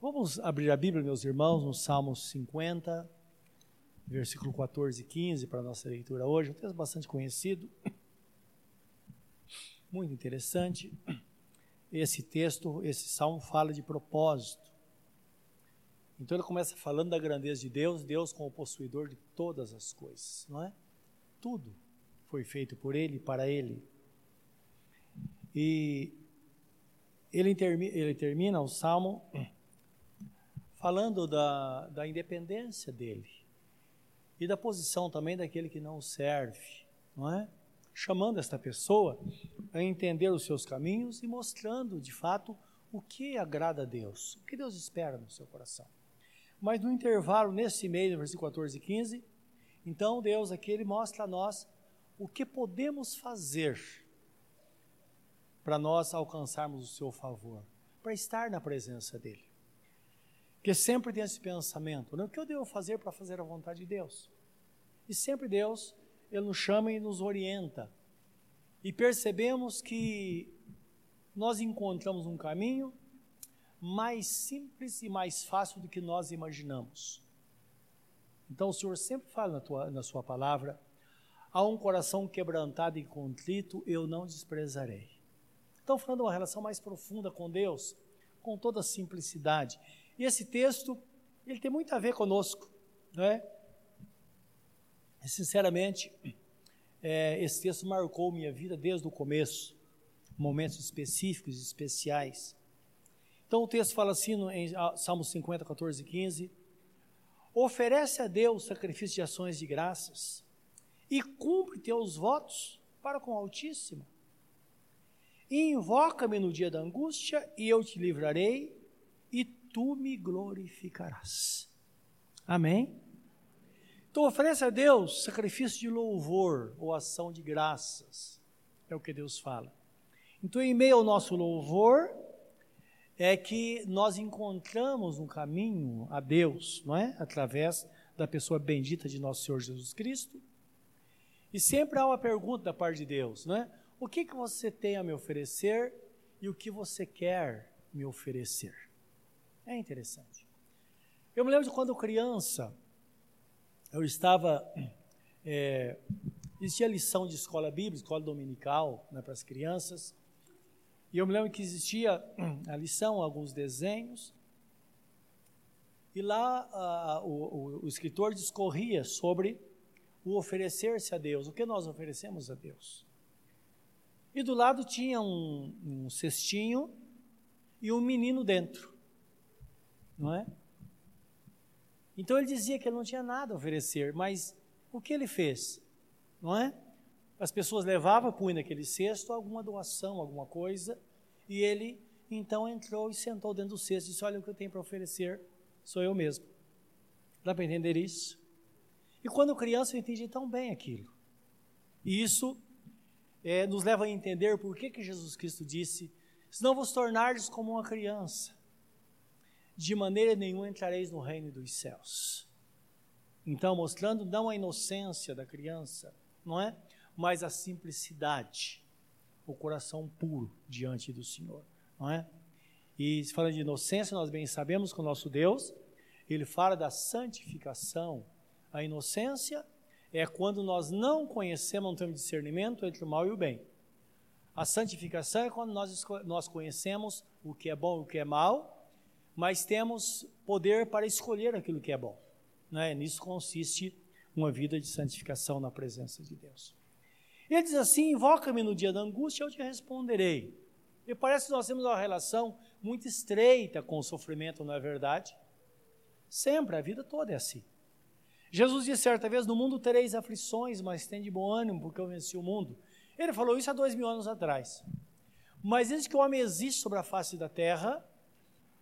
Vamos abrir a Bíblia, meus irmãos, no Salmo 50, versículo 14 e 15, para a nossa leitura hoje. Um texto bastante conhecido, muito interessante. Esse texto, esse salmo fala de propósito. Então ele começa falando da grandeza de Deus, Deus como possuidor de todas as coisas, não é? Tudo foi feito por Ele para Ele. E ele, ele termina o salmo falando da, da independência dele e da posição também daquele que não serve, não é? Chamando esta pessoa a entender os seus caminhos e mostrando de fato o que agrada a Deus, o que Deus espera no seu coração. Mas no intervalo, nesse meio, no versículo 14 e 15, então Deus aqui ele mostra a nós o que podemos fazer para nós alcançarmos o seu favor, para estar na presença dele. Porque sempre tem esse pensamento, né? o que eu devo fazer para fazer a vontade de Deus? E sempre Deus, Ele nos chama e nos orienta. E percebemos que nós encontramos um caminho mais simples e mais fácil do que nós imaginamos. Então o Senhor sempre fala na, tua, na sua palavra, a um coração quebrantado e contrito eu não desprezarei. Então falando de uma relação mais profunda com Deus, com toda simplicidade. E esse texto, ele tem muito a ver conosco, não é? E, sinceramente, é, esse texto marcou minha vida desde o começo, momentos específicos e especiais. Então o texto fala assim no, em Salmo 50, 14 e 15: Oferece a Deus sacrifício de ações de graças e cumpre teus votos para com o Altíssimo. Invoca-me no dia da angústia e eu te livrarei tu me glorificarás. Amém? Então oferece a Deus sacrifício de louvor ou ação de graças. É o que Deus fala. Então, em meio ao nosso louvor, é que nós encontramos um caminho a Deus, não é? Através da pessoa bendita de nosso Senhor Jesus Cristo. E sempre há uma pergunta da parte de Deus, não é? O que, que você tem a me oferecer e o que você quer me oferecer? É interessante. Eu me lembro de quando criança, eu estava. É, existia lição de escola bíblica, escola dominical né, para as crianças. E eu me lembro que existia a lição, alguns desenhos. E lá a, o, o, o escritor discorria sobre o oferecer-se a Deus, o que nós oferecemos a Deus. E do lado tinha um, um cestinho e um menino dentro não é? Então ele dizia que ele não tinha nada a oferecer, mas o que ele fez? Não é? As pessoas levavam, punham naquele cesto alguma doação, alguma coisa, e ele então entrou e sentou dentro do cesto e disse: Olha o que eu tenho para oferecer, sou eu mesmo. Dá para entender isso? E quando criança eu entendi tão bem aquilo. E isso é, nos leva a entender por que, que Jesus Cristo disse: Se não vos tornardes como uma criança de maneira nenhuma entrareis no reino dos céus. Então, mostrando não a inocência da criança, não é? Mas a simplicidade, o coração puro diante do Senhor, não é? E falando de inocência, nós bem sabemos que o nosso Deus, ele fala da santificação. A inocência é quando nós não conhecemos, não temos discernimento entre o mal e o bem. A santificação é quando nós, nós conhecemos o que é bom e o que é mal, mas temos poder para escolher aquilo que é bom. Né? Nisso consiste uma vida de santificação na presença de Deus. Ele diz assim: Invoca-me no dia da angústia, eu te responderei. E parece que nós temos uma relação muito estreita com o sofrimento, não é verdade? Sempre, a vida toda é assim. Jesus disse certa vez: No mundo tereis aflições, mas tem de bom ânimo, porque eu venci o mundo. Ele falou isso há dois mil anos atrás. Mas desde que o homem existe sobre a face da terra,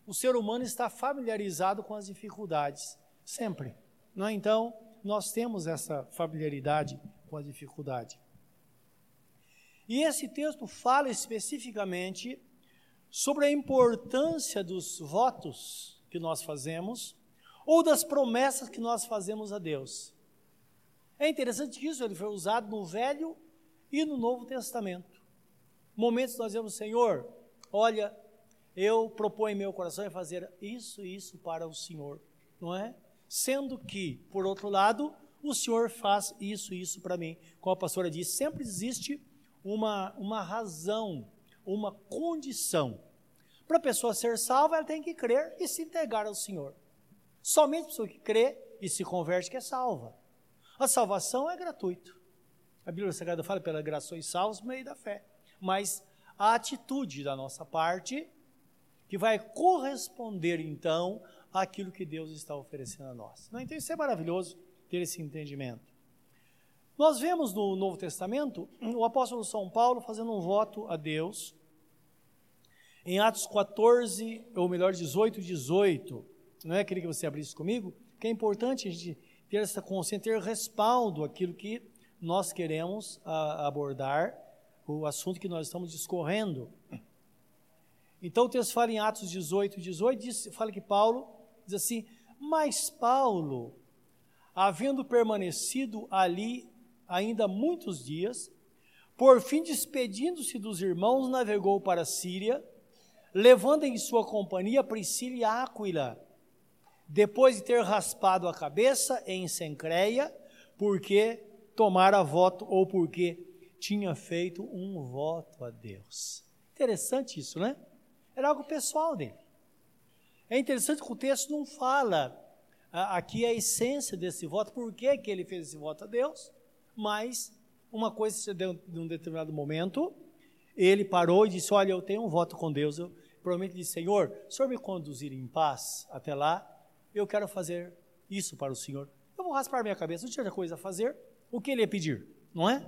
o ser humano está familiarizado com as dificuldades, sempre. Não é? Então, nós temos essa familiaridade com a dificuldade. E esse texto fala especificamente sobre a importância dos votos que nós fazemos ou das promessas que nós fazemos a Deus. É interessante que isso ele foi usado no Velho e no Novo Testamento. Momentos nós dizemos, Senhor, olha, eu proponho meu coração fazer isso e isso para o Senhor, não é? Sendo que, por outro lado, o Senhor faz isso e isso para mim. Como a pastora disse, sempre existe uma, uma razão, uma condição. Para a pessoa ser salva, ela tem que crer e se entregar ao Senhor. Somente a pessoa que crê e se converte que é salva. A salvação é gratuita. A Bíblia Sagrada fala pela graça sois salvos meio da fé. Mas a atitude da nossa parte, que vai corresponder então àquilo que Deus está oferecendo a nós. Então isso é maravilhoso ter esse entendimento. Nós vemos no Novo Testamento o apóstolo São Paulo fazendo um voto a Deus. Em Atos 14, ou melhor, 18, 18, não é? Queria que você abrisse comigo, que é importante a gente ter essa consciência, ter respaldo aquilo que nós queremos a, abordar, o assunto que nós estamos discorrendo. Então o texto fala em Atos 18, 18, diz, fala que Paulo diz assim: Mas Paulo, havendo permanecido ali ainda muitos dias, por fim, despedindo-se dos irmãos, navegou para a Síria, levando em sua companhia Priscila e Áquila, depois de ter raspado a cabeça em Sencreia, porque tomara voto ou porque tinha feito um voto a Deus. Interessante isso, né? Era algo pessoal dele. É interessante que o texto não fala aqui a essência desse voto, por que, que ele fez esse voto a Deus, mas uma coisa se deu em um determinado momento, ele parou e disse: Olha, eu tenho um voto com Deus. Eu provavelmente disse: Senhor, o senhor me conduzir em paz até lá, eu quero fazer isso para o Senhor. Eu vou raspar minha cabeça, não tinha outra coisa a fazer, o que ele ia pedir, não é?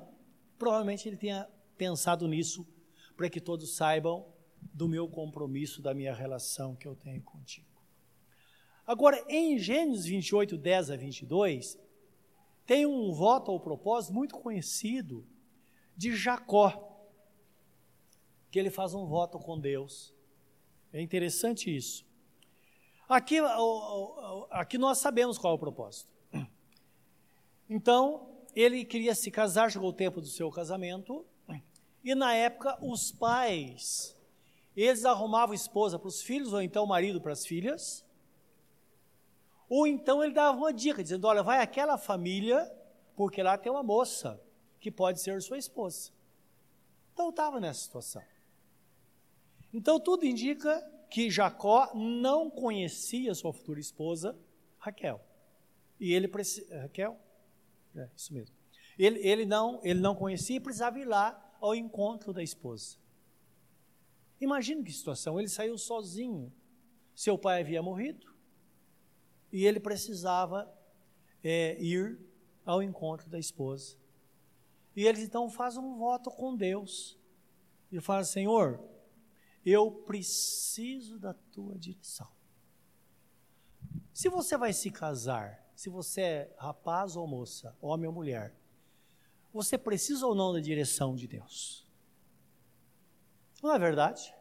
Provavelmente ele tenha pensado nisso, para que todos saibam do meu compromisso, da minha relação que eu tenho contigo. Agora, em Gênesis 28, 10 a 22, tem um voto ao propósito muito conhecido de Jacó, que ele faz um voto com Deus. É interessante isso. Aqui, aqui nós sabemos qual é o propósito. Então, ele queria se casar, chegou o tempo do seu casamento, e na época os pais, eles arrumavam esposa para os filhos, ou então marido para as filhas, ou então ele dava uma dica, dizendo: olha, vai àquela família, porque lá tem uma moça que pode ser sua esposa. Então estava nessa situação. Então tudo indica que Jacó não conhecia sua futura esposa, Raquel. E ele precisa. Raquel? É, isso mesmo. Ele, ele, não, ele não conhecia e precisava ir lá ao encontro da esposa. Imagina que situação. Ele saiu sozinho. Seu pai havia morrido e ele precisava é, ir ao encontro da esposa. E eles então fazem um voto com Deus. E fala: Senhor, eu preciso da tua direção. Se você vai se casar, se você é rapaz ou moça, homem ou mulher, você precisa ou não da direção de Deus? Não é verdade?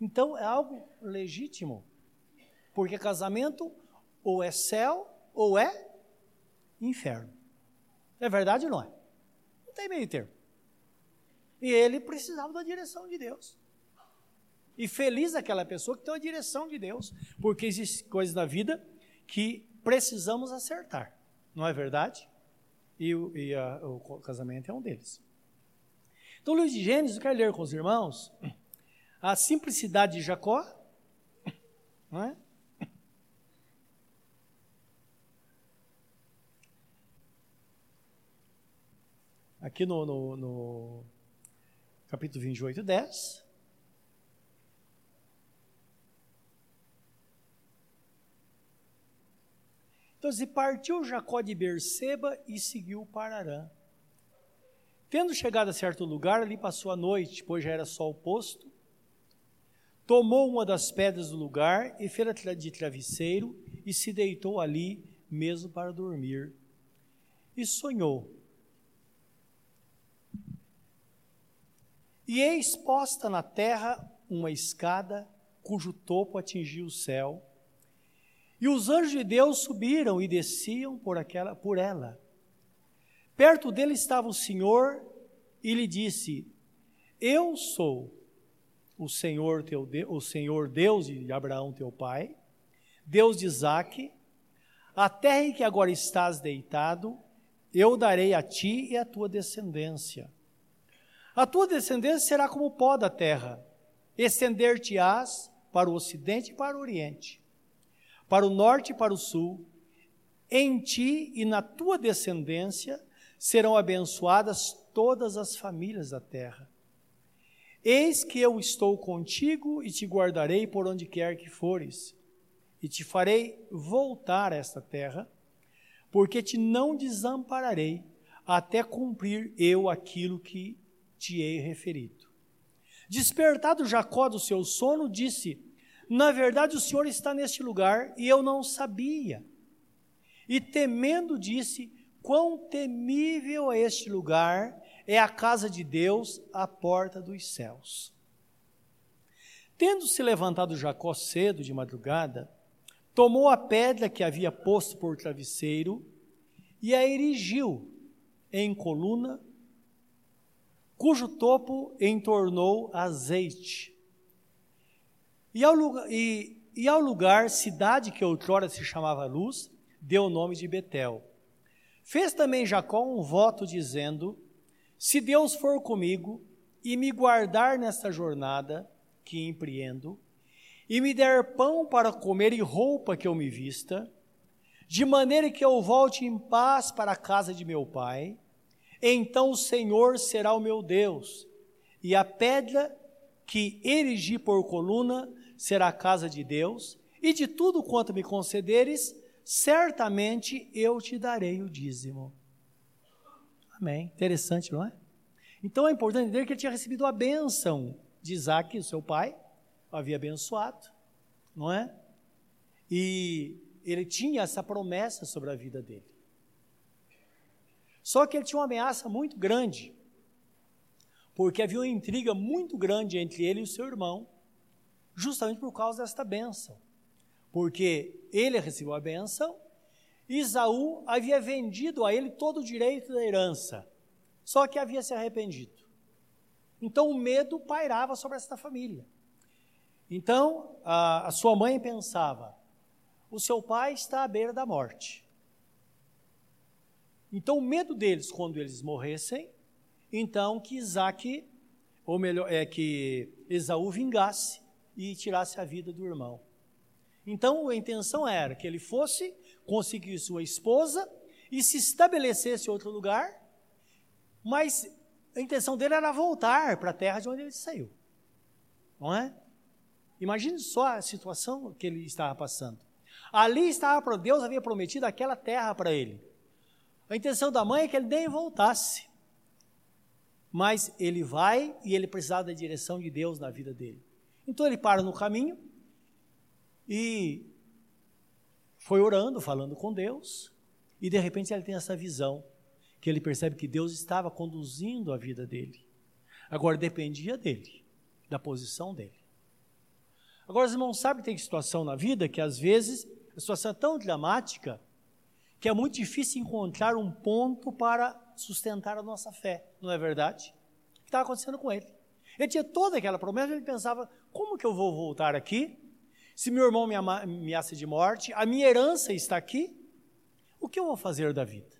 Então é algo legítimo, porque casamento ou é céu ou é inferno. É verdade ou não é? Não tem meio termo. E ele precisava da direção de Deus. E feliz aquela pessoa que tem a direção de Deus, porque existem coisas na vida que precisamos acertar, não é verdade? E, e a, o casamento é um deles. Então, Luiz de Gênesis, eu quero ler com os irmãos a simplicidade de Jacó, não é? Aqui no, no, no capítulo 28, 10. Então, se partiu Jacó de Berseba e seguiu para Arã. Tendo chegado a certo lugar, ali passou a noite, pois já era sol posto. Tomou uma das pedras do lugar e fez de travesseiro e se deitou ali mesmo para dormir. E sonhou. E eis posta na terra uma escada cujo topo atingia o céu e os anjos de Deus subiram e desciam por, aquela, por ela. Perto dele estava o Senhor e lhe disse: Eu sou o Senhor, teu o Senhor Deus de Abraão, teu pai, Deus de Isaque, a terra em que agora estás deitado, eu darei a ti e à tua descendência. A tua descendência será como o pó da terra, estender-te-ás para o ocidente e para o oriente, para o norte e para o sul. Em ti e na tua descendência serão abençoadas todas as famílias da terra. Eis que eu estou contigo e te guardarei por onde quer que fores, e te farei voltar a esta terra, porque te não desampararei até cumprir eu aquilo que te hei referido. Despertado Jacó do seu sono, disse: Na verdade, o Senhor está neste lugar e eu não sabia. E temendo, disse: Quão temível é este lugar, é a casa de Deus, a porta dos céus. Tendo se levantado Jacó cedo de madrugada, tomou a pedra que havia posto por travesseiro e a erigiu em coluna cujo topo entornou azeite. E ao, lugar, e, e ao lugar, cidade que outrora se chamava Luz, deu o nome de Betel. Fez também Jacó um voto dizendo: Se Deus for comigo e me guardar nesta jornada que empreendo, e me der pão para comer e roupa que eu me vista, de maneira que eu volte em paz para a casa de meu pai, então o Senhor será o meu Deus, e a pedra que erigi por coluna será a casa de Deus, e de tudo quanto me concederes, certamente eu te darei o dízimo. Amém. Interessante, não é? Então é importante entender que ele tinha recebido a bênção de Isaac, seu pai, havia abençoado, não é? E ele tinha essa promessa sobre a vida dele. Só que ele tinha uma ameaça muito grande, porque havia uma intriga muito grande entre ele e o seu irmão, justamente por causa desta bênção. Porque ele recebeu a bênção, Isaú havia vendido a ele todo o direito da herança, só que havia se arrependido. Então o medo pairava sobre esta família. Então a, a sua mãe pensava: o seu pai está à beira da morte. Então, o medo deles, quando eles morressem, então que Isaac, ou melhor, é que Esaú vingasse e tirasse a vida do irmão. Então, a intenção era que ele fosse, conseguisse sua esposa e se estabelecesse em outro lugar, mas a intenção dele era voltar para a terra de onde ele saiu. Não é? Imagine só a situação que ele estava passando. Ali estava, Deus havia prometido aquela terra para ele. A intenção da mãe é que ele nem voltasse. Mas ele vai e ele precisava da direção de Deus na vida dele. Então ele para no caminho e foi orando, falando com Deus, e de repente ele tem essa visão, que ele percebe que Deus estava conduzindo a vida dele. Agora dependia dele, da posição dele. Agora, os irmãos sabem que tem situação na vida que às vezes a situação é tão dramática que é muito difícil encontrar um ponto para sustentar a nossa fé, não é verdade? O que estava acontecendo com ele? Ele tinha toda aquela promessa, ele pensava: como que eu vou voltar aqui? Se meu irmão me ameaça de morte, a minha herança está aqui, o que eu vou fazer da vida?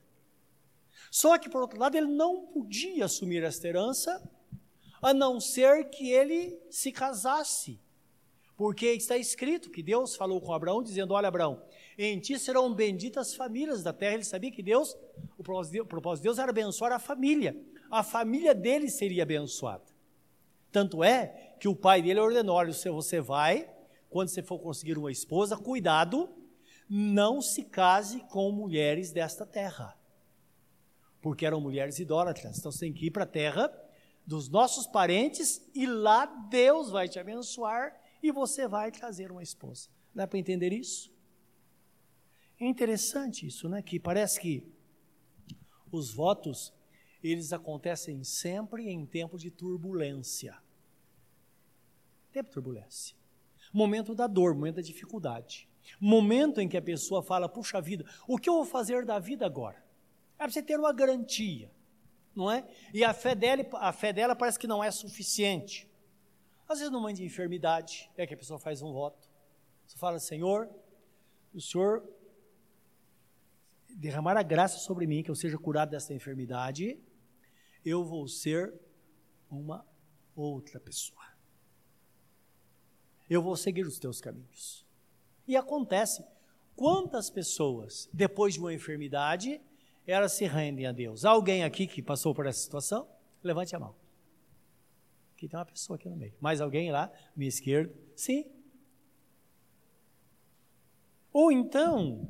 Só que, por outro lado, ele não podia assumir esta herança, a não ser que ele se casasse. Porque está escrito que Deus falou com Abraão, dizendo: Olha, Abraão, em ti serão benditas as famílias da terra. Ele sabia que Deus, o propósito de Deus era abençoar a família. A família dele seria abençoada. Tanto é que o pai dele ordenou: olha, você vai, quando você for conseguir uma esposa, cuidado, não se case com mulheres desta terra. Porque eram mulheres idólatras. Então você tem que ir para a terra dos nossos parentes e lá Deus vai te abençoar e você vai trazer uma esposa. Dá para entender isso? É interessante isso, né? Que parece que os votos eles acontecem sempre em tempo de turbulência. Tempo de turbulência. Momento da dor, momento da dificuldade. Momento em que a pessoa fala: puxa vida, o que eu vou fazer da vida agora? É para você ter uma garantia, não é? E a fé dela, a fé dela parece que não é suficiente. Às vezes, no momento de enfermidade, é que a pessoa faz um voto. Você fala, Senhor, o Senhor derramar a graça sobre mim, que eu seja curado desta enfermidade, eu vou ser uma outra pessoa. Eu vou seguir os teus caminhos. E acontece, quantas pessoas, depois de uma enfermidade, elas se rendem a Deus? Alguém aqui que passou por essa situação? Levante a mão. Aqui tem uma pessoa aqui no meio. Mais alguém lá, minha esquerda? Sim. Ou então,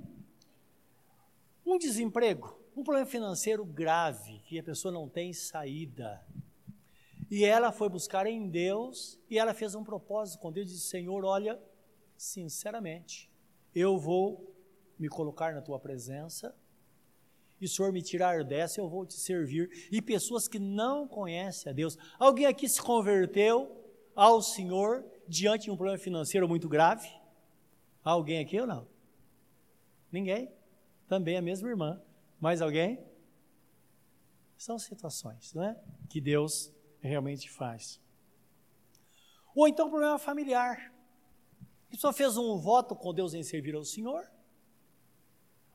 um desemprego, um problema financeiro grave, que a pessoa não tem saída. E ela foi buscar em Deus e ela fez um propósito com Deus disse: Senhor, olha, sinceramente, eu vou me colocar na tua presença e o Senhor me tirar dessa, eu vou te servir. E pessoas que não conhecem a Deus. Alguém aqui se converteu ao Senhor diante de um problema financeiro muito grave? Alguém aqui ou não? Ninguém? Também a mesma irmã. Mais alguém? São situações, não é? Que Deus realmente faz. Ou então problema familiar. A pessoa fez um voto com Deus em servir ao Senhor,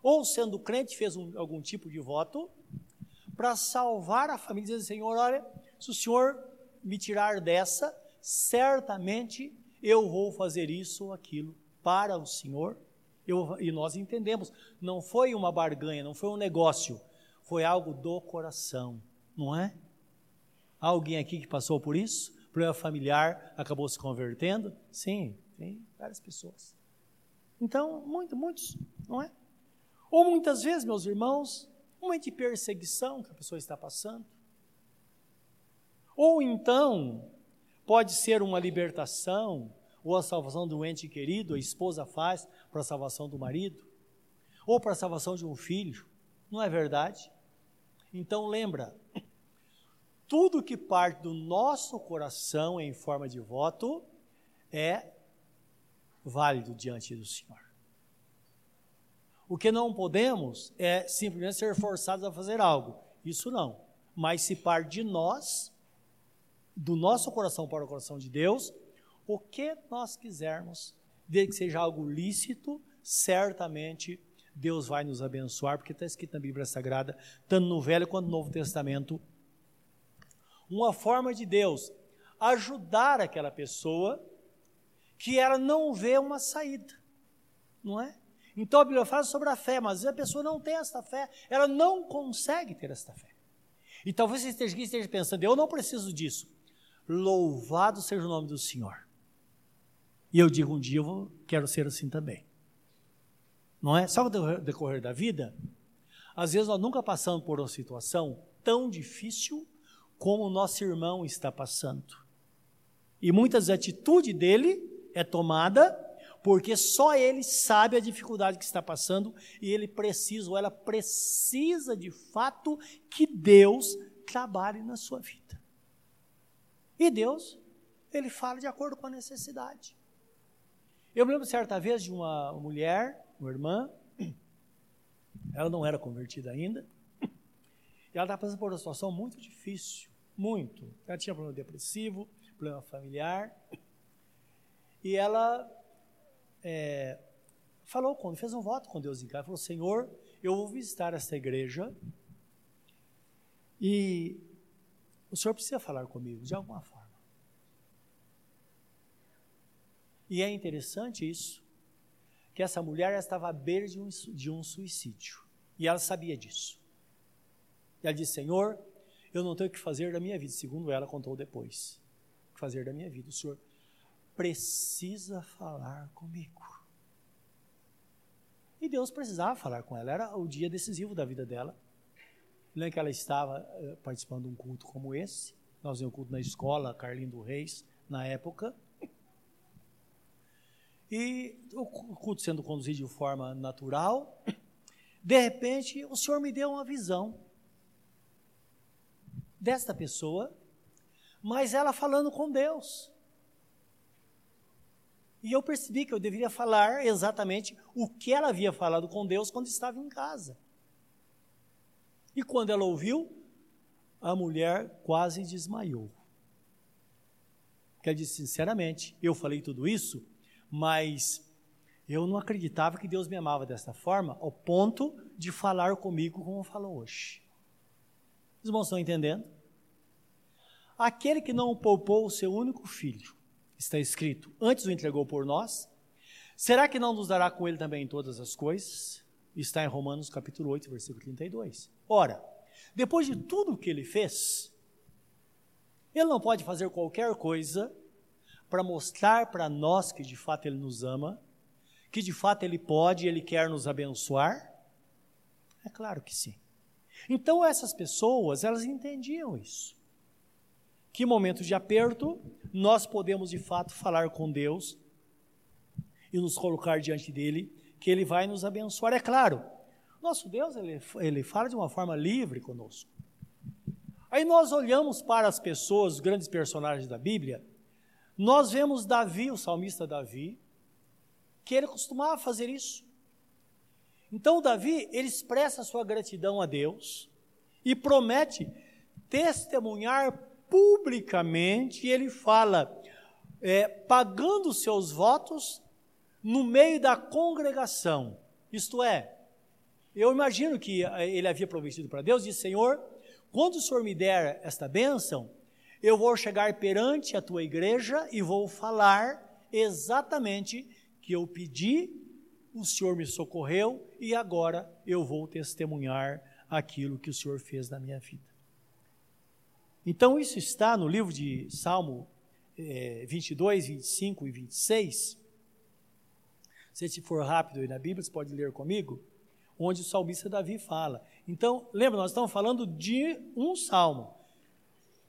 ou sendo crente, fez um, algum tipo de voto para salvar a família, dizendo: Senhor, olha, se o Senhor me tirar dessa, certamente eu vou fazer isso ou aquilo para o Senhor. Eu, e nós entendemos, não foi uma barganha, não foi um negócio, foi algo do coração, não é? Há alguém aqui que passou por isso? Problema familiar, acabou se convertendo? Sim, tem várias pessoas. Então, muito, muitos, não é? Ou muitas vezes, meus irmãos, um momento de perseguição que a pessoa está passando. Ou então, pode ser uma libertação, ou a salvação do ente querido, a esposa faz para a salvação do marido, ou para a salvação de um filho. Não é verdade? Então lembra, tudo que parte do nosso coração em forma de voto é válido diante do Senhor. O que não podemos é simplesmente ser forçados a fazer algo. Isso não. Mas se par de nós, do nosso coração para o coração de Deus, o que nós quisermos, desde que seja algo lícito, certamente Deus vai nos abençoar, porque está escrito na Bíblia Sagrada, tanto no Velho quanto no Novo Testamento, uma forma de Deus ajudar aquela pessoa que ela não vê uma saída, não é? Então a Bíblia fala sobre a fé, mas a pessoa não tem esta fé, ela não consegue ter esta fé. E talvez você esteja, esteja pensando, eu não preciso disso. Louvado seja o nome do Senhor. E eu digo, um dia eu vou, quero ser assim também. Não é? Só no decorrer da vida, às vezes nós nunca passamos por uma situação tão difícil como o nosso irmão está passando. E muitas atitudes dele é tomada porque só ele sabe a dificuldade que está passando e ele precisa, ou ela precisa de fato que Deus trabalhe na sua vida. E Deus, ele fala de acordo com a necessidade. Eu me lembro certa vez de uma mulher, uma irmã, ela não era convertida ainda, e ela estava passando por uma situação muito difícil, muito. Ela tinha problema depressivo, problema familiar, e ela é, falou, quando fez um voto com Deus em casa, falou: Senhor, eu vou visitar esta igreja e o Senhor precisa falar comigo de alguma forma. E é interessante isso, que essa mulher estava à beira de um, de um suicídio e ela sabia disso. E ela disse: Senhor, eu não tenho o que fazer da minha vida, segundo ela contou depois. O que fazer da minha vida? O Senhor precisa falar comigo. E Deus precisava falar com ela, era o dia decisivo da vida dela. Lembra que ela estava eh, participando de um culto como esse? Nós tínhamos um culto na escola, Carlindo Reis, na época. E o culto sendo conduzido de forma natural. De repente, o Senhor me deu uma visão desta pessoa, mas ela falando com Deus. E eu percebi que eu deveria falar exatamente o que ela havia falado com Deus quando estava em casa. E quando ela ouviu, a mulher quase desmaiou. Que ele disse sinceramente: Eu falei tudo isso, mas eu não acreditava que Deus me amava dessa forma, ao ponto de falar comigo como falou hoje. Os irmãos estão entendendo? Aquele que não poupou o seu único filho, está escrito, antes o entregou por nós, será que não nos dará com ele também todas as coisas? Está em Romanos capítulo 8, versículo 32. Ora, depois de tudo o que ele fez, ele não pode fazer qualquer coisa para mostrar para nós que de fato ele nos ama, que de fato ele pode e ele quer nos abençoar? É claro que sim. Então essas pessoas, elas entendiam isso. Que momentos de aperto nós podemos de fato falar com Deus e nos colocar diante dele, que ele vai nos abençoar. É claro, nosso Deus, ele, ele fala de uma forma livre conosco. Aí nós olhamos para as pessoas, os grandes personagens da Bíblia, nós vemos Davi, o salmista Davi, que ele costumava fazer isso. Então Davi, ele expressa sua gratidão a Deus e promete testemunhar publicamente, e ele fala, é, pagando seus votos no meio da congregação. Isto é, eu imagino que eh, ele havia prometido para Deus, disse, Senhor, quando o Senhor me der esta bênção, eu vou chegar perante a tua igreja e vou falar exatamente que eu pedi, o Senhor me socorreu e agora eu vou testemunhar aquilo que o Senhor fez na minha vida. Então, isso está no livro de Salmo é, 22, 25 e 26. Se for rápido aí na Bíblia, você pode ler comigo, onde o salmista Davi fala. Então, lembra, nós estamos falando de um salmo,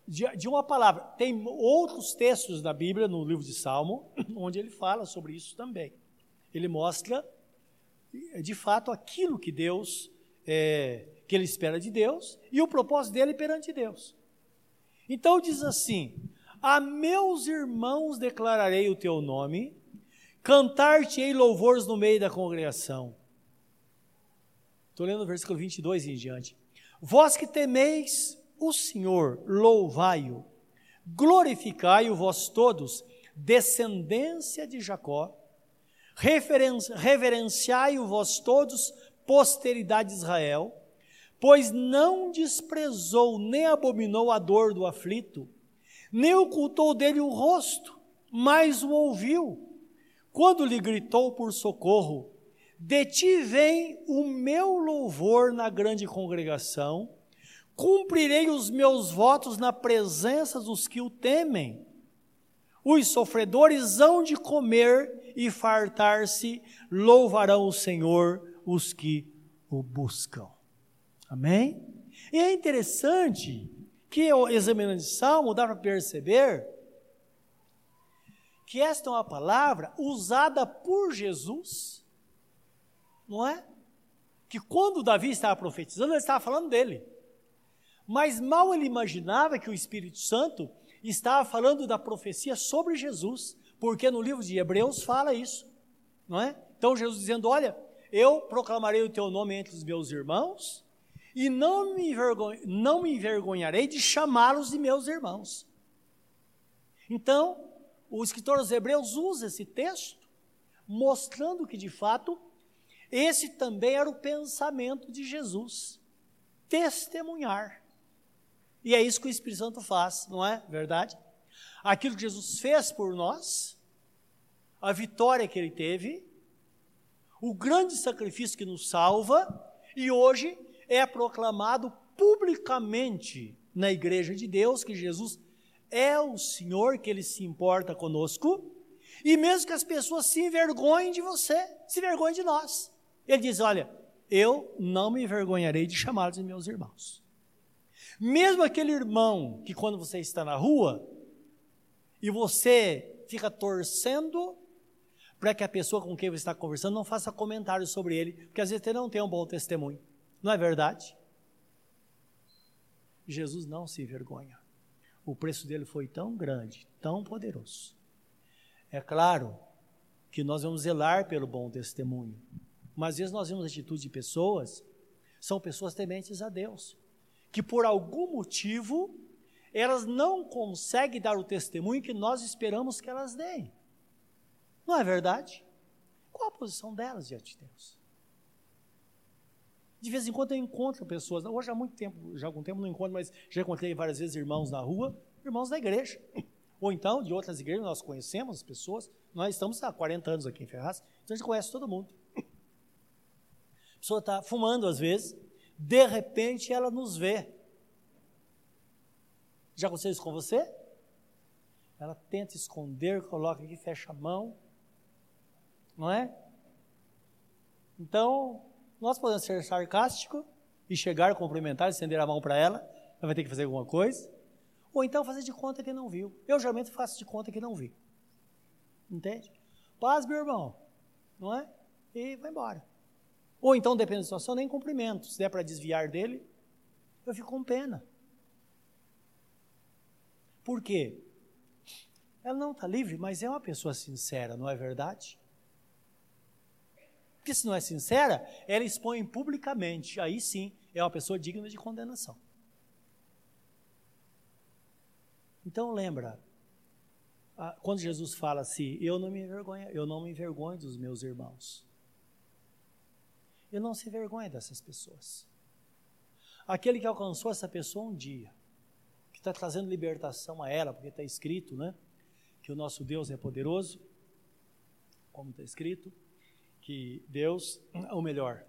de, de uma palavra. Tem outros textos da Bíblia, no livro de Salmo, onde ele fala sobre isso também. Ele mostra, de fato, aquilo que Deus é, que ele espera de Deus e o propósito dele perante Deus. Então diz assim: A meus irmãos declararei o teu nome, cantar-te-ei louvores no meio da congregação. Estou lendo o versículo 22 em diante. Vós que temeis o Senhor, louvai-o, glorificai-o vós todos, descendência de Jacó, reverenciai-o vós todos, posteridade de Israel, pois não desprezou nem abominou a dor do aflito, nem ocultou dele o rosto, mas o ouviu. Quando lhe gritou por socorro, de ti vem o meu louvor na grande congregação, cumprirei os meus votos na presença dos que o temem. Os sofredores hão de comer e fartar-se, louvarão o Senhor os que o buscam. Amém? E é interessante que, examinando esse salmo, dá para perceber que esta é uma palavra usada por Jesus, não é? Que quando Davi estava profetizando, ele estava falando dele. Mas mal ele imaginava que o Espírito Santo estava falando da profecia sobre Jesus, porque no livro de Hebreus fala isso, não é? Então Jesus dizendo: Olha, eu proclamarei o teu nome entre os meus irmãos, e não me, não me envergonharei de chamá-los de meus irmãos. Então, o escritor aos Hebreus usa esse texto, mostrando que de fato esse também era o pensamento de Jesus: testemunhar. E é isso que o Espírito Santo faz, não é verdade? Aquilo que Jesus fez por nós, a vitória que ele teve, o grande sacrifício que nos salva, e hoje é proclamado publicamente na igreja de Deus que Jesus é o Senhor, que Ele se importa conosco, e mesmo que as pessoas se envergonhem de você, se envergonhem de nós. Ele diz: Olha, eu não me envergonharei de chamá-los de meus irmãos. Mesmo aquele irmão que, quando você está na rua e você fica torcendo para que a pessoa com quem você está conversando não faça comentários sobre ele, porque às vezes ele não tem um bom testemunho. Não é verdade? Jesus não se envergonha. O preço dele foi tão grande, tão poderoso. É claro que nós vamos zelar pelo bom testemunho, mas às vezes nós vemos atitudes de pessoas, são pessoas tementes a Deus, que por algum motivo elas não conseguem dar o testemunho que nós esperamos que elas deem. Não é verdade? Qual a posição delas diante de Deus? De vez em quando eu encontro pessoas, hoje há muito tempo, já há algum tempo não encontro, mas já encontrei várias vezes irmãos na rua, irmãos da igreja, ou então de outras igrejas, nós conhecemos as pessoas, nós estamos há 40 anos aqui em Ferraz, então a gente conhece todo mundo. A pessoa está fumando às vezes, de repente ela nos vê. Já aconteceu isso com você? Ela tenta esconder, coloca aqui, fecha a mão, não é? Então, nós podemos ser sarcásticos e chegar, cumprimentar, estender a mão para ela, ela vai ter que fazer alguma coisa. Ou então fazer de conta que não viu. Eu geralmente faço de conta que não vi. Entende? Paz, meu irmão. Não é? E vai embora. Ou então, dependendo da situação, nem cumprimento. Se der para desviar dele, eu fico com pena. Por quê? Ela não está livre, mas é uma pessoa sincera, não é verdade? Porque se não é sincera, ela expõe publicamente. Aí sim, é uma pessoa digna de condenação. Então lembra, quando Jesus fala assim, eu não me envergonho, eu não me envergonho dos meus irmãos. Eu não se envergonha dessas pessoas. Aquele que alcançou essa pessoa um dia, que está trazendo libertação a ela, porque está escrito, né? Que o nosso Deus é poderoso, como está escrito, que Deus, ou melhor,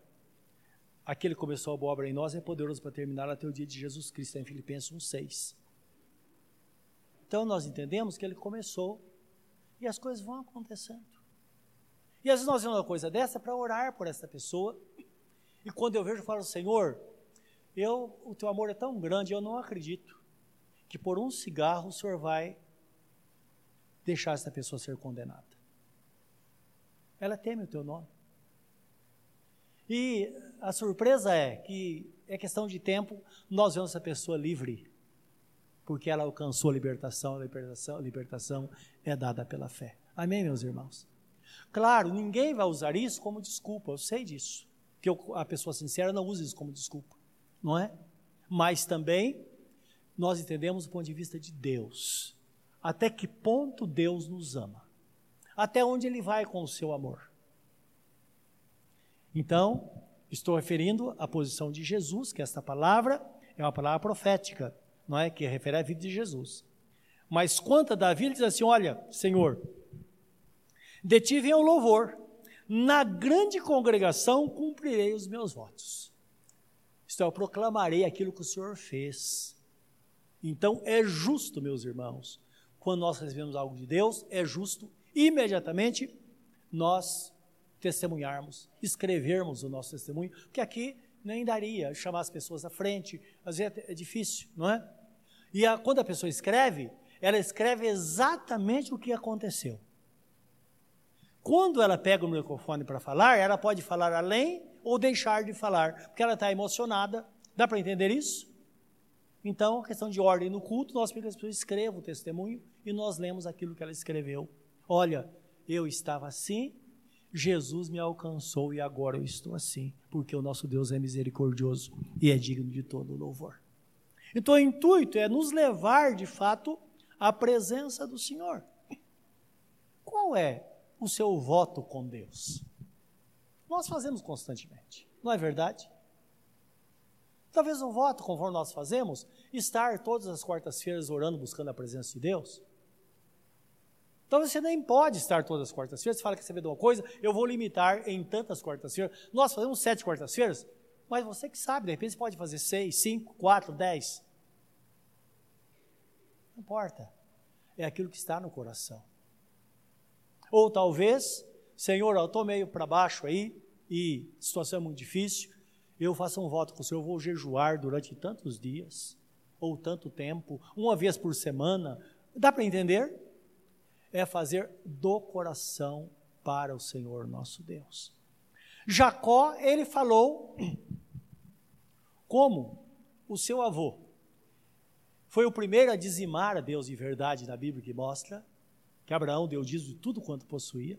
aquele que começou a boa obra em nós é poderoso para terminar até o dia de Jesus Cristo, em Filipenses 1,6. Então nós entendemos que ele começou e as coisas vão acontecendo. E às vezes nós vemos uma coisa dessa para orar por essa pessoa. E quando eu vejo, eu falo, Senhor, eu, o teu amor é tão grande, eu não acredito que por um cigarro o Senhor vai deixar essa pessoa ser condenada. Ela teme o teu nome. E a surpresa é que é questão de tempo, nós vemos essa pessoa livre, porque ela alcançou a libertação, a libertação, a libertação é dada pela fé. Amém, meus irmãos? Claro, ninguém vai usar isso como desculpa, eu sei disso, que a pessoa sincera não usa isso como desculpa, não é? Mas também nós entendemos do ponto de vista de Deus, até que ponto Deus nos ama até onde ele vai com o seu amor. Então, estou referindo à posição de Jesus, que esta palavra é uma palavra profética, não é? Que refere à vida de Jesus. Mas quanto a Davi, ele diz assim: Olha, Senhor, detive o louvor, na grande congregação cumprirei os meus votos. Isto é, eu proclamarei aquilo que o Senhor fez. Então é justo, meus irmãos, quando nós recebemos algo de Deus, é justo imediatamente nós testemunharmos, escrevermos o nosso testemunho, porque aqui nem daria chamar as pessoas à frente, às vezes é difícil, não é? E a, quando a pessoa escreve, ela escreve exatamente o que aconteceu. Quando ela pega o microfone para falar, ela pode falar além ou deixar de falar, porque ela está emocionada. Dá para entender isso? Então, questão de ordem no culto, nós pedimos que as pessoas escrevam o testemunho e nós lemos aquilo que ela escreveu Olha, eu estava assim, Jesus me alcançou e agora eu estou assim, porque o nosso Deus é misericordioso e é digno de todo louvor. Então o intuito é nos levar de fato à presença do Senhor. Qual é o seu voto com Deus? Nós fazemos constantemente, não é verdade? Talvez um voto, conforme nós fazemos, estar todas as quartas-feiras orando, buscando a presença de Deus. Então você nem pode estar todas as quartas-feiras. Você fala que você vê de uma coisa, eu vou limitar em tantas quartas-feiras. Nós fazemos sete quartas-feiras, mas você que sabe, de repente você pode fazer seis, cinco, quatro, dez. Não importa. É aquilo que está no coração. Ou talvez, Senhor, eu estou meio para baixo aí, e situação é muito difícil, eu faço um voto com o Senhor, eu vou jejuar durante tantos dias, ou tanto tempo, uma vez por semana. Dá para entender? é fazer do coração para o Senhor nosso Deus. Jacó, ele falou como o seu avô foi o primeiro a dizimar a Deus de verdade na Bíblia que mostra que Abraão deu dízimo de tudo quanto possuía.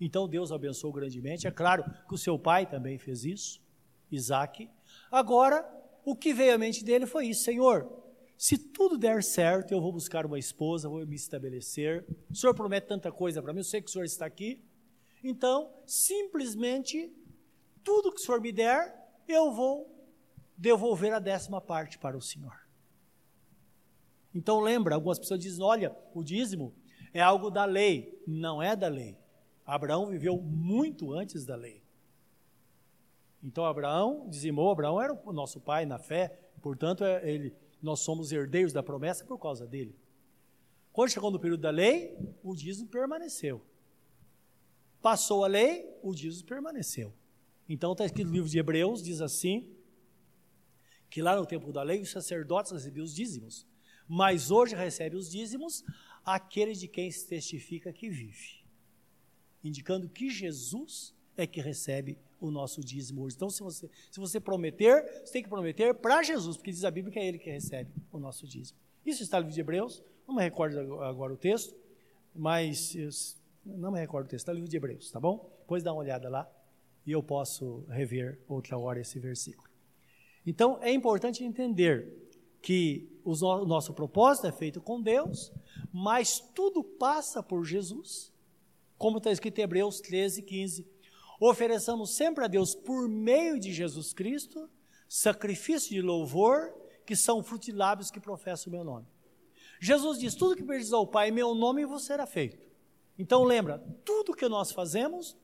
Então Deus abençoou grandemente. É claro que o seu pai também fez isso, Isaac. Agora, o que veio à mente dele foi isso: Senhor, se tudo der certo, eu vou buscar uma esposa, vou me estabelecer. O senhor promete tanta coisa para mim, eu sei que o senhor está aqui. Então, simplesmente, tudo que o senhor me der, eu vou devolver a décima parte para o senhor. Então, lembra, algumas pessoas dizem: olha, o dízimo é algo da lei. Não é da lei. Abraão viveu muito antes da lei. Então, Abraão dizimou, Abraão era o nosso pai na fé, portanto, é, ele nós somos herdeiros da promessa por causa dele. Quando chegou no período da lei, o dízimo permaneceu. Passou a lei, o dízimo permaneceu. Então está escrito no livro de Hebreus, diz assim, que lá no tempo da lei os sacerdotes recebiam os dízimos, mas hoje recebe os dízimos aquele de quem se testifica que vive, indicando que Jesus é que recebe o nosso dízimo hoje. Então, se você, se você prometer, você tem que prometer para Jesus, porque diz a Bíblia que é Ele que recebe o nosso dízimo. Isso está no livro de Hebreus, não me recordo agora o texto, mas não me recordo o texto, está no livro de Hebreus, tá bom? Depois dá uma olhada lá e eu posso rever outra hora esse versículo. Então, é importante entender que o nosso propósito é feito com Deus, mas tudo passa por Jesus, como está escrito em Hebreus 13, 15 ofereçamos sempre a Deus, por meio de Jesus Cristo, sacrifício de louvor, que são frutilábios que professam o meu nome. Jesus diz: tudo que pedis ao Pai em meu nome vos será feito. Então lembra, tudo que nós fazemos,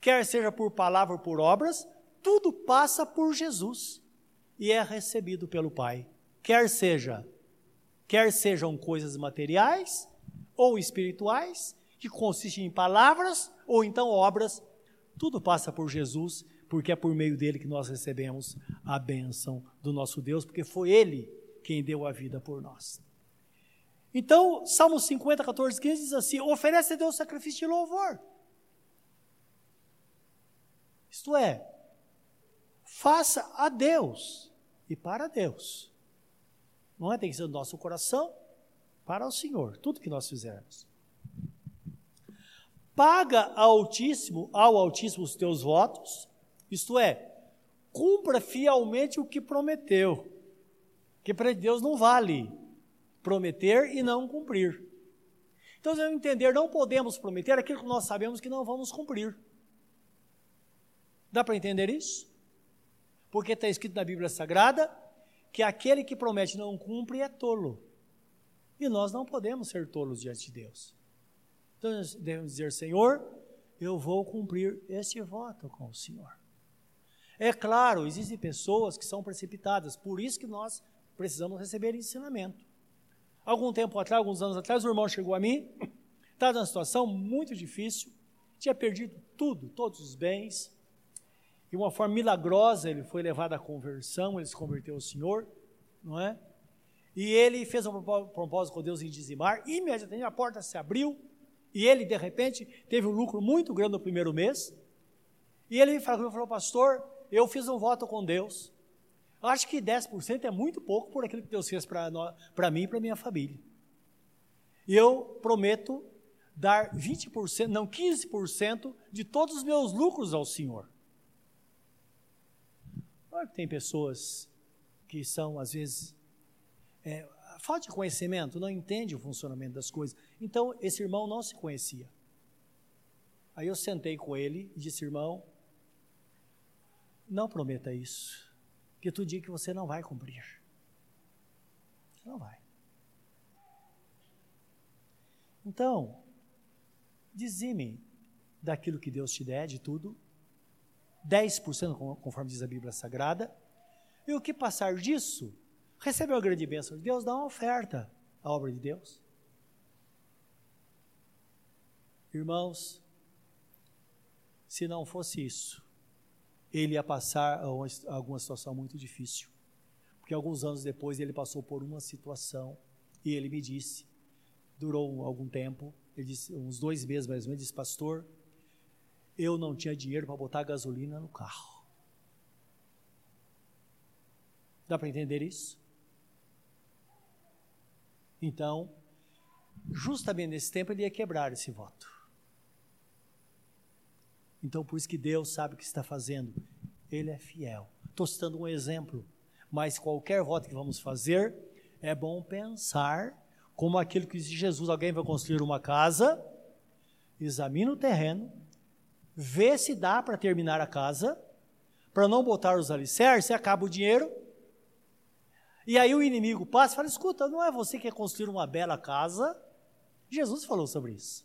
quer seja por palavra ou por obras, tudo passa por Jesus e é recebido pelo Pai. Quer seja, quer sejam coisas materiais ou espirituais, que consistem em palavras ou então obras tudo passa por Jesus, porque é por meio dele que nós recebemos a bênção do nosso Deus, porque foi ele quem deu a vida por nós. Então, Salmo 50, 14, 15 diz assim: oferece a Deus sacrifício de louvor. Isto é, faça a Deus e para Deus. Não é? Tem que ser do nosso coração para o Senhor, tudo que nós fizermos paga ao Altíssimo, ao Altíssimo os teus votos, isto é, cumpra fielmente o que prometeu. Que para Deus não vale prometer e não cumprir. Então, devemos entender, não podemos prometer aquilo que nós sabemos que não vamos cumprir. Dá para entender isso? Porque está escrito na Bíblia Sagrada que aquele que promete não cumpre é tolo. E nós não podemos ser tolos diante de Deus. Então, devemos dizer, Senhor, eu vou cumprir este voto com o Senhor. É claro, existem pessoas que são precipitadas, por isso que nós precisamos receber ensinamento. Algum tempo atrás, alguns anos atrás, o irmão chegou a mim, estava numa situação muito difícil, tinha perdido tudo, todos os bens, de uma forma milagrosa ele foi levado à conversão, ele se converteu ao Senhor, não é? E ele fez um propósito com Deus em dizimar, imediatamente a porta se abriu, e ele, de repente, teve um lucro muito grande no primeiro mês. E ele me falou, falou pastor, eu fiz um voto com Deus. Eu acho que 10% é muito pouco por aquilo que Deus fez para mim e para minha família. E eu prometo dar 20%, não 15% de todos os meus lucros ao Senhor. Claro que tem pessoas que são, às vezes, é, falta de conhecimento, não entende o funcionamento das coisas. Então, esse irmão não se conhecia. Aí eu sentei com ele e disse, irmão, não prometa isso, que tu dia que você não vai cumprir. Você não vai. Então, dizime daquilo que Deus te der, de tudo, 10% conforme diz a Bíblia Sagrada, e o que passar disso, recebeu a grande bênção de Deus, dá uma oferta à obra de Deus. Irmãos, se não fosse isso, ele ia passar alguma situação muito difícil. Porque alguns anos depois ele passou por uma situação e ele me disse, durou algum tempo, ele disse, uns dois meses mais ou menos, disse, pastor, eu não tinha dinheiro para botar gasolina no carro. Dá para entender isso? Então, justamente nesse tempo ele ia quebrar esse voto. Então, por isso que Deus sabe o que está fazendo. Ele é fiel. Estou citando um exemplo, mas qualquer voto que vamos fazer é bom pensar como aquilo que disse Jesus: alguém vai construir uma casa, examina o terreno, vê se dá para terminar a casa, para não botar os alicerces, acaba o dinheiro. E aí o inimigo passa e fala: escuta, não é você que quer construir uma bela casa? Jesus falou sobre isso.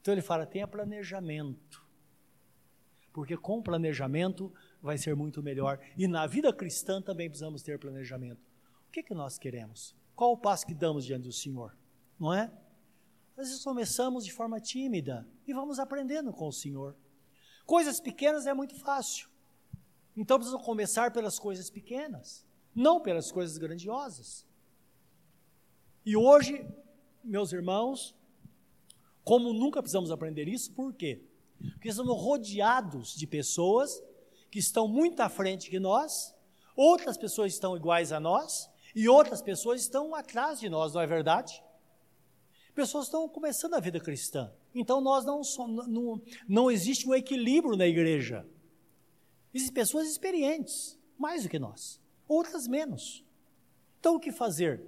Então ele fala: tenha planejamento. Porque com planejamento vai ser muito melhor. E na vida cristã também precisamos ter planejamento. O que, que nós queremos? Qual o passo que damos diante do Senhor? Não é? Às vezes começamos de forma tímida e vamos aprendendo com o Senhor. Coisas pequenas é muito fácil. Então precisamos começar pelas coisas pequenas, não pelas coisas grandiosas. E hoje, meus irmãos, como nunca precisamos aprender isso, por quê? Porque estamos rodeados de pessoas que estão muito à frente que nós, outras pessoas estão iguais a nós, e outras pessoas estão atrás de nós, não é verdade? Pessoas estão começando a vida cristã. Então nós não, não, não existe um equilíbrio na igreja. Existem pessoas experientes, mais do que nós, outras menos. Então o que fazer?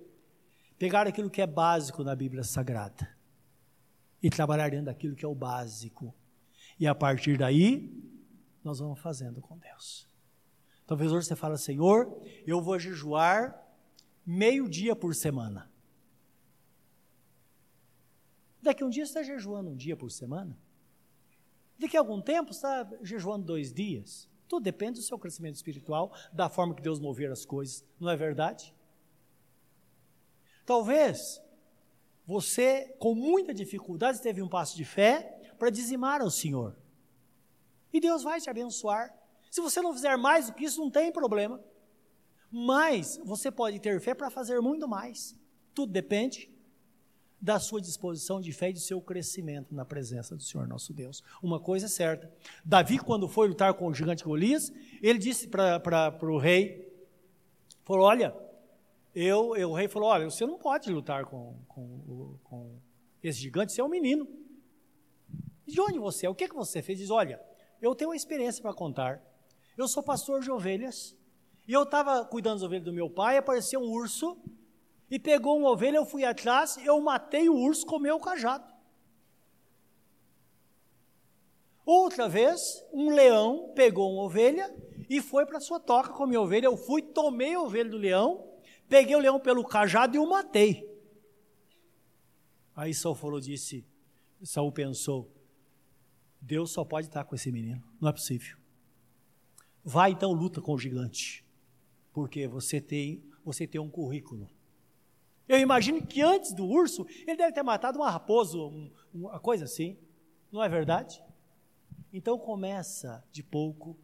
Pegar aquilo que é básico na Bíblia Sagrada e trabalhar dentro daquilo que é o básico. E a partir daí, nós vamos fazendo com Deus. Talvez hoje você fale, Senhor, eu vou jejuar meio dia por semana. Daqui um dia você está jejuando um dia por semana. Daqui a algum tempo você está jejuando dois dias. Tudo depende do seu crescimento espiritual, da forma que Deus mover as coisas, não é verdade? Talvez você, com muita dificuldade, teve um passo de fé para dizimar ao Senhor. E Deus vai te abençoar. Se você não fizer mais do que isso, não tem problema. Mas você pode ter fé para fazer muito mais. Tudo depende da sua disposição de fé e do seu crescimento na presença do Senhor nosso Deus. Uma coisa é certa: Davi, quando foi lutar com o gigante Golias, ele disse para o rei: falou, Olha, eu, eu, o rei falou: Olha, você não pode lutar com, com, com esse gigante, você é um menino. De onde você é? O que, que você fez? Diz: Olha, eu tenho uma experiência para contar. Eu sou pastor de ovelhas. E eu estava cuidando das ovelhas do meu pai, apareceu um urso e pegou uma ovelha, eu fui atrás, eu matei o urso, comeu o cajado. Outra vez, um leão pegou uma ovelha e foi para sua toca comer a ovelha. Eu fui, tomei a ovelha do leão, peguei o leão pelo cajado e o matei. Aí Saul falou, disse, Saul pensou, Deus só pode estar com esse menino, não é possível. Vai então luta com o gigante, porque você tem, você tem um currículo. Eu imagino que antes do urso, ele deve ter matado uma raposa, um, uma coisa assim. Não é verdade? Então começa de pouco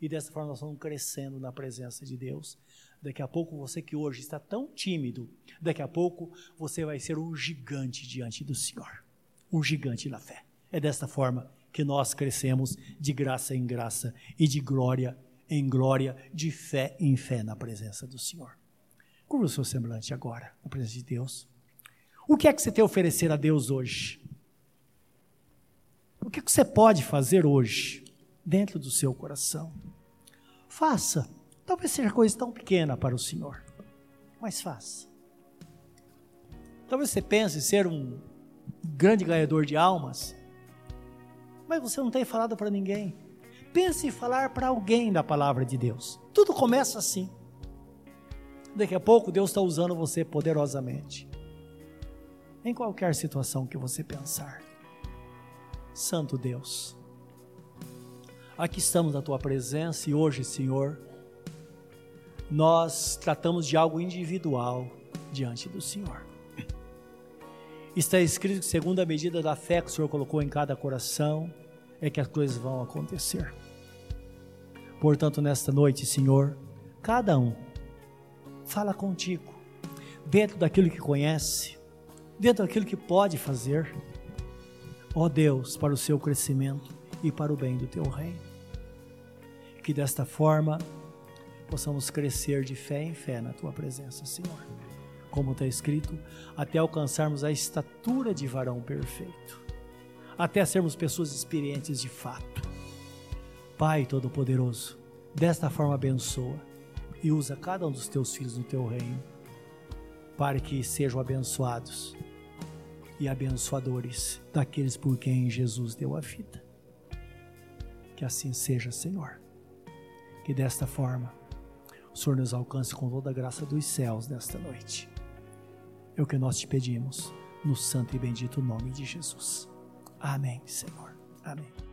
e dessa forma nós vamos crescendo na presença de Deus. Daqui a pouco você que hoje está tão tímido, daqui a pouco você vai ser um gigante diante do Senhor. Um gigante na fé. É desta forma que nós crescemos de graça em graça e de glória em glória, de fé em fé na presença do Senhor. Curva o seu semblante agora, na presença de Deus. O que é que você tem a oferecer a Deus hoje? O que, é que você pode fazer hoje, dentro do seu coração? Faça. Talvez seja coisa tão pequena para o Senhor, mas faça. Talvez você pense ser um grande ganhador de almas, mas você não tem falado para ninguém. Pense em falar para alguém da palavra de Deus. Tudo começa assim. Daqui a pouco Deus está usando você poderosamente. Em qualquer situação que você pensar. Santo Deus, aqui estamos na tua presença e hoje, Senhor, nós tratamos de algo individual diante do Senhor. Está escrito que, segundo a medida da fé que o Senhor colocou em cada coração, é que as coisas vão acontecer. Portanto, nesta noite, Senhor, cada um fala contigo, dentro daquilo que conhece, dentro daquilo que pode fazer. Ó Deus, para o seu crescimento e para o bem do teu reino. Que desta forma possamos crescer de fé em fé na tua presença, Senhor. Como está escrito, até alcançarmos a estatura de varão perfeito, até sermos pessoas experientes de fato. Pai Todo-Poderoso, desta forma abençoa e usa cada um dos teus filhos no teu reino. para que sejam abençoados e abençoadores daqueles por quem Jesus deu a vida. Que assim seja, Senhor. Que desta forma o Senhor nos alcance com toda a graça dos céus nesta noite. É o que nós te pedimos, no santo e bendito nome de Jesus. Amém, Senhor. Amém.